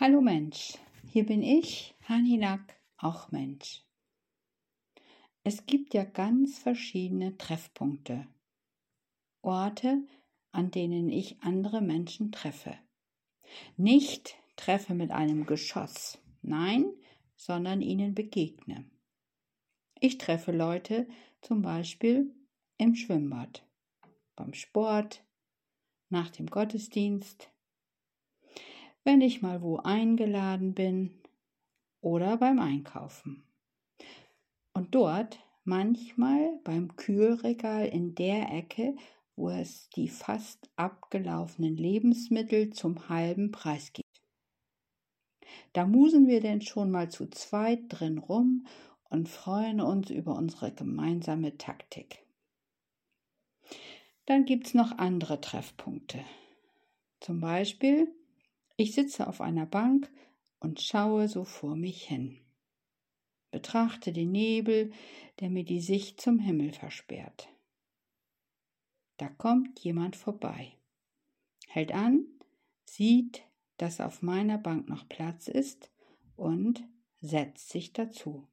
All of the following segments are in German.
Hallo Mensch, hier bin ich, Haninak, auch Mensch. Es gibt ja ganz verschiedene Treffpunkte, Orte, an denen ich andere Menschen treffe. Nicht treffe mit einem Geschoss, nein, sondern ihnen begegne. Ich treffe Leute zum Beispiel im Schwimmbad, beim Sport, nach dem Gottesdienst, wenn ich mal wo eingeladen bin oder beim Einkaufen. Und dort manchmal beim Kühlregal in der Ecke, wo es die fast abgelaufenen Lebensmittel zum halben Preis gibt. Da musen wir denn schon mal zu zweit drin rum und freuen uns über unsere gemeinsame Taktik. Dann gibt's noch andere Treffpunkte. Zum Beispiel ich sitze auf einer Bank und schaue so vor mich hin. Betrachte den Nebel, der mir die Sicht zum Himmel versperrt. Da kommt jemand vorbei, hält an, sieht, dass auf meiner Bank noch Platz ist und setzt sich dazu.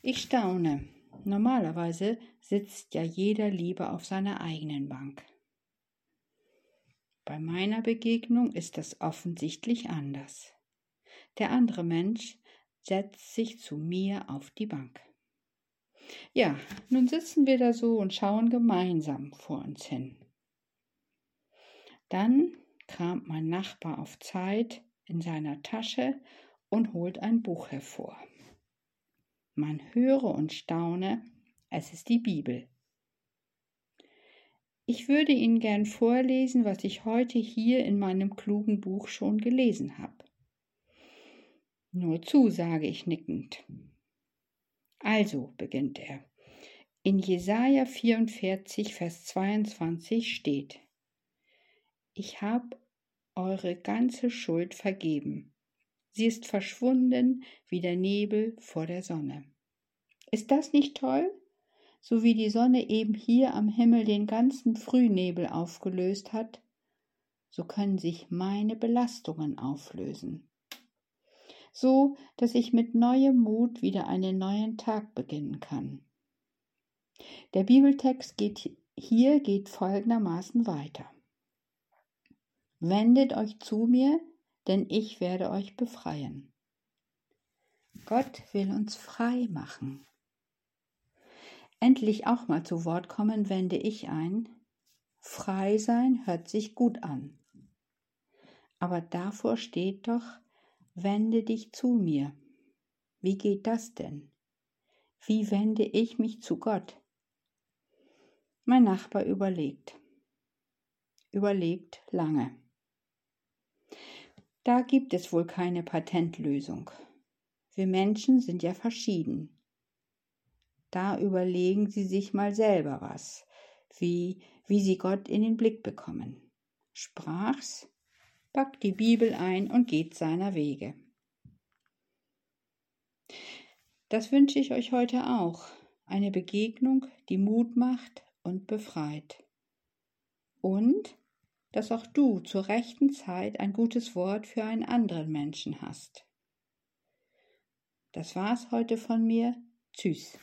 Ich staune. Normalerweise sitzt ja jeder lieber auf seiner eigenen Bank. Bei meiner Begegnung ist das offensichtlich anders. Der andere Mensch setzt sich zu mir auf die Bank. Ja, nun sitzen wir da so und schauen gemeinsam vor uns hin. Dann kramt mein Nachbar auf Zeit in seiner Tasche und holt ein Buch hervor. Man höre und staune, es ist die Bibel. Ich würde Ihnen gern vorlesen, was ich heute hier in meinem klugen Buch schon gelesen habe. Nur zu, sage ich nickend. Also, beginnt er. In Jesaja 44, Vers 22 steht: Ich habe eure ganze Schuld vergeben. Sie ist verschwunden wie der Nebel vor der Sonne. Ist das nicht toll? So wie die Sonne eben hier am Himmel den ganzen Frühnebel aufgelöst hat, so können sich meine Belastungen auflösen. So, dass ich mit neuem Mut wieder einen neuen Tag beginnen kann. Der Bibeltext geht, hier geht folgendermaßen weiter. Wendet euch zu mir, denn ich werde euch befreien. Gott will uns frei machen endlich auch mal zu Wort kommen, wende ich ein. Frei sein hört sich gut an. Aber davor steht doch, wende dich zu mir. Wie geht das denn? Wie wende ich mich zu Gott? Mein Nachbar überlegt. Überlegt lange. Da gibt es wohl keine Patentlösung. Wir Menschen sind ja verschieden. Da überlegen Sie sich mal selber was, wie, wie Sie Gott in den Blick bekommen. Sprach's, packt die Bibel ein und geht seiner Wege. Das wünsche ich euch heute auch. Eine Begegnung, die Mut macht und befreit. Und dass auch du zur rechten Zeit ein gutes Wort für einen anderen Menschen hast. Das war's heute von mir. Tschüss.